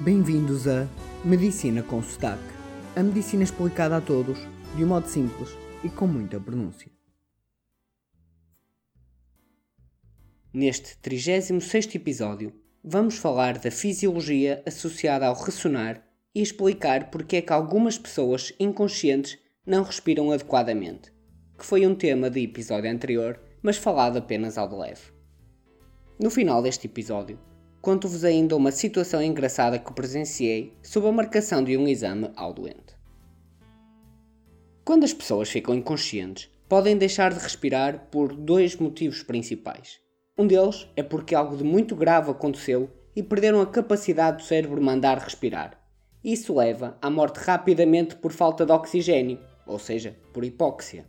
Bem-vindos a Medicina com Sotaque. A medicina explicada a todos, de um modo simples e com muita pronúncia. Neste 36 episódio, vamos falar da fisiologia associada ao ressonar e explicar porque é que algumas pessoas inconscientes não respiram adequadamente, que foi um tema do episódio anterior, mas falado apenas ao de leve. No final deste episódio, conto-vos ainda uma situação engraçada que presenciei sob a marcação de um exame ao doente. Quando as pessoas ficam inconscientes, podem deixar de respirar por dois motivos principais. Um deles é porque algo de muito grave aconteceu e perderam a capacidade do cérebro mandar respirar. Isso leva à morte rapidamente por falta de oxigênio, ou seja, por hipóxia.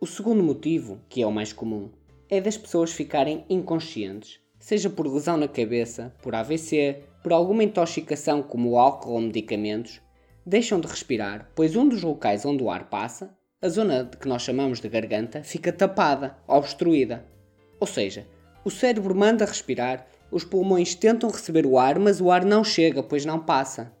O segundo motivo, que é o mais comum, é das pessoas ficarem inconscientes, seja por lesão na cabeça, por AVC, por alguma intoxicação como álcool ou medicamentos, deixam de respirar, pois um dos locais onde o ar passa, a zona que nós chamamos de garganta, fica tapada, obstruída. Ou seja, o cérebro manda respirar, os pulmões tentam receber o ar, mas o ar não chega, pois não passa.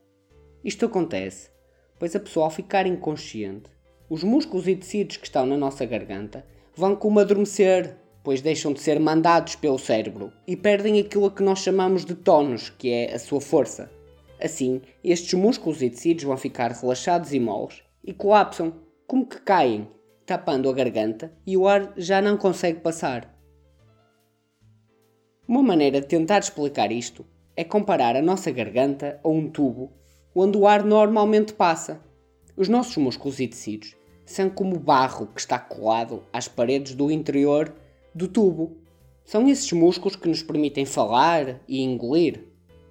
Isto acontece, pois a pessoa ao ficar inconsciente, os músculos e tecidos que estão na nossa garganta vão como adormecer, pois deixam de ser mandados pelo cérebro e perdem aquilo a que nós chamamos de tónus, que é a sua força. Assim, estes músculos e tecidos vão ficar relaxados e moles e colapsam, como que caem, tapando a garganta e o ar já não consegue passar. Uma maneira de tentar explicar isto é comparar a nossa garganta a um tubo onde o ar normalmente passa. Os nossos músculos e tecidos são como barro que está colado às paredes do interior do tubo. São esses músculos que nos permitem falar e engolir.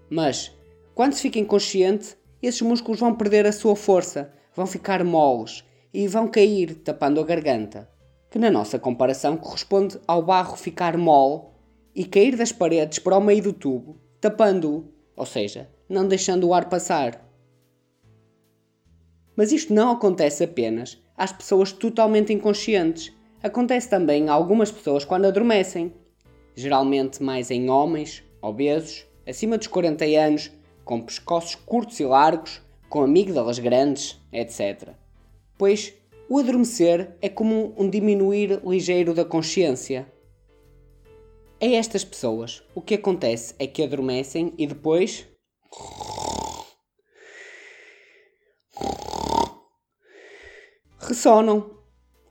Mas, quando se fica inconsciente, esses músculos vão perder a sua força, vão ficar moles e vão cair, tapando a garganta, que na nossa comparação corresponde ao barro ficar mole e cair das paredes para o meio do tubo, tapando-o, ou seja, não deixando o ar passar. Mas isto não acontece apenas às pessoas totalmente inconscientes. Acontece também a algumas pessoas quando adormecem, geralmente mais em homens, obesos, acima dos 40 anos, com pescoços curtos e largos, com amígdalas grandes, etc. Pois o adormecer é como um diminuir ligeiro da consciência. A estas pessoas, o que acontece é que adormecem e depois. ressonam.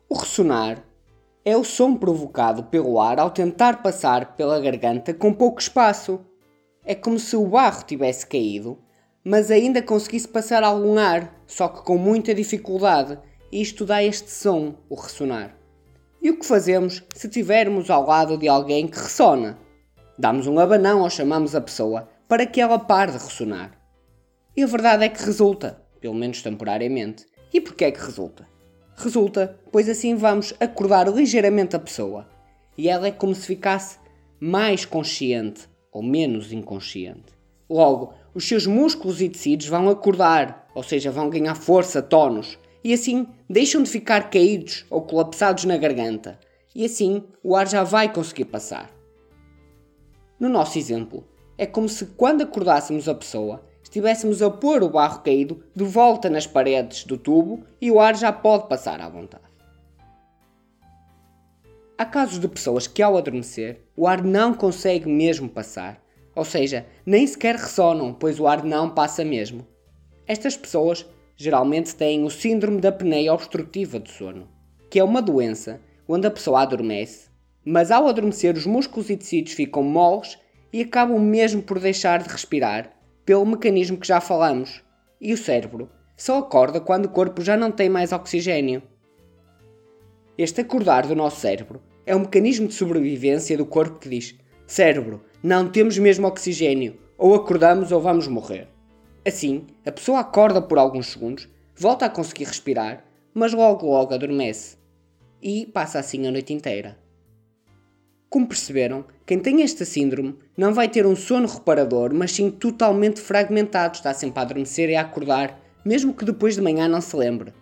O ressonar é o som provocado pelo ar ao tentar passar pela garganta com pouco espaço. É como se o barro tivesse caído, mas ainda conseguisse passar algum ar, só que com muita dificuldade, e isto dá este som, o ressonar. E o que fazemos se tivermos ao lado de alguém que ressona? Damos um abanão ou chamamos a pessoa para que ela pare de ressonar. E a verdade é que resulta, pelo menos temporariamente. E porquê é que resulta? Resulta, pois assim vamos acordar ligeiramente a pessoa. E ela é como se ficasse mais consciente ou menos inconsciente. Logo, os seus músculos e tecidos vão acordar, ou seja, vão ganhar força, tonos, e assim deixam de ficar caídos ou colapsados na garganta, e assim o ar já vai conseguir passar. No nosso exemplo, é como se quando acordássemos a pessoa, estivéssemos a pôr o barro caído de volta nas paredes do tubo e o ar já pode passar à vontade. Há casos de pessoas que, ao adormecer, o ar não consegue mesmo passar, ou seja, nem sequer ressonam, pois o ar não passa mesmo. Estas pessoas geralmente têm o síndrome da apneia obstrutiva do sono, que é uma doença onde a pessoa adormece, mas ao adormecer os músculos e tecidos ficam moles e acabam mesmo por deixar de respirar pelo mecanismo que já falamos. E o cérebro só acorda quando o corpo já não tem mais oxigênio. Este acordar do nosso cérebro é um mecanismo de sobrevivência do corpo que diz: Cérebro, não temos mesmo oxigênio, ou acordamos ou vamos morrer. Assim, a pessoa acorda por alguns segundos, volta a conseguir respirar, mas logo logo adormece. E passa assim a noite inteira. Como perceberam, quem tem esta síndrome não vai ter um sono reparador, mas sim totalmente fragmentado, está sempre a adormecer e a acordar, mesmo que depois de manhã não se lembre.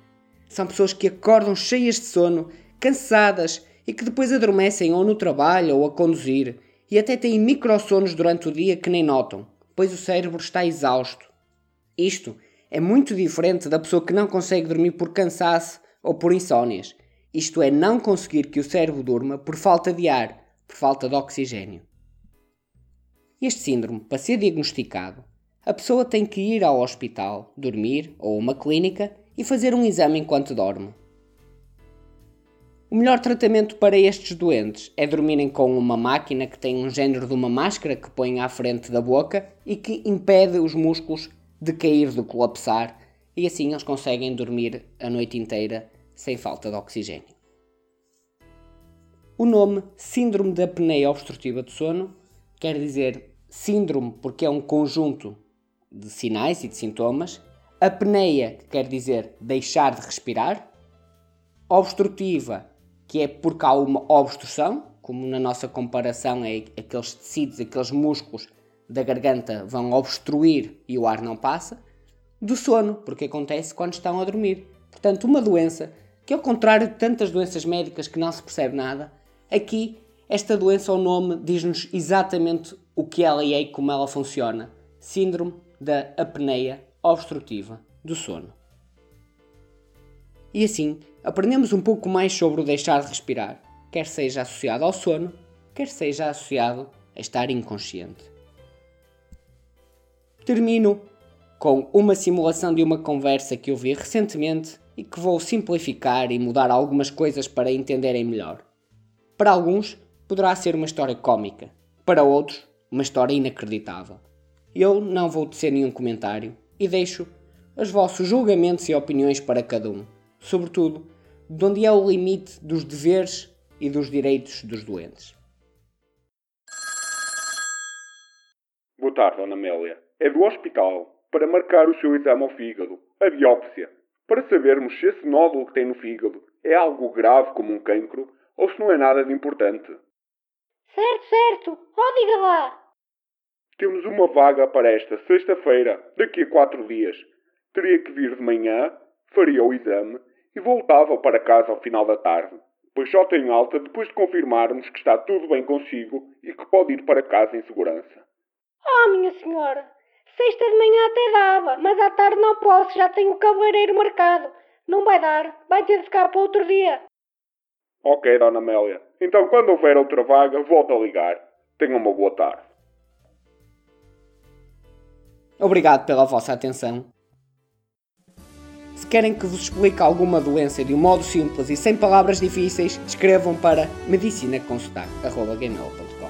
São pessoas que acordam cheias de sono, cansadas e que depois adormecem ou no trabalho ou a conduzir, e até têm microsonos durante o dia que nem notam, pois o cérebro está exausto. Isto é muito diferente da pessoa que não consegue dormir por cansaço ou por insónias. Isto é, não conseguir que o cérebro durma por falta de ar, por falta de oxigênio. Este síndrome, para ser diagnosticado, a pessoa tem que ir ao hospital, dormir ou uma clínica e fazer um exame enquanto dorme. O melhor tratamento para estes doentes é dormirem com uma máquina que tem um género de uma máscara que põe à frente da boca e que impede os músculos de cair, de colapsar, e assim eles conseguem dormir a noite inteira sem falta de oxigênio. O nome Síndrome da apneia obstrutiva do sono quer dizer síndrome porque é um conjunto de sinais e de sintomas, apneia, que quer dizer deixar de respirar, obstrutiva, que é porque há uma obstrução, como na nossa comparação é aqueles tecidos, aqueles músculos da garganta vão obstruir e o ar não passa, do sono, porque acontece quando estão a dormir. Portanto, uma doença que, ao contrário de tantas doenças médicas que não se percebe nada, aqui esta doença, o nome, diz-nos exatamente o que ela é e como ela funciona. Síndrome da apneia obstrutiva do sono. E assim, aprendemos um pouco mais sobre o deixar de respirar, quer seja associado ao sono, quer seja associado a estar inconsciente. Termino com uma simulação de uma conversa que eu vi recentemente e que vou simplificar e mudar algumas coisas para entenderem melhor. Para alguns, poderá ser uma história cômica, para outros, uma história inacreditável. Eu não vou tecer nenhum comentário e deixo os vossos julgamentos e opiniões para cada um, sobretudo de onde é o limite dos deveres e dos direitos dos doentes. Boa tarde, Dona Amélia. É do hospital para marcar o seu exame ao fígado, a biópsia, para sabermos se esse nódulo que tem no fígado é algo grave como um cancro ou se não é nada de importante. Certo, certo. Oh, diga lá. Temos uma vaga para esta sexta-feira, daqui a quatro dias. Teria que vir de manhã, faria o exame e voltava para casa ao final da tarde, pois só tenho alta depois de confirmarmos que está tudo bem consigo e que pode ir para casa em segurança. Oh, minha senhora. Sexta de manhã até dava, mas à tarde não posso, já tenho o cabeleireiro marcado. Não vai dar, vai ter de ficar para outro dia. Ok, Dona Amélia. Então, quando houver outra vaga, volto a ligar. Tenha uma boa tarde. Obrigado pela vossa atenção. Se querem que vos explique alguma doença de um modo simples e sem palavras difíceis, escrevam para medicinaconsotac.gmail.com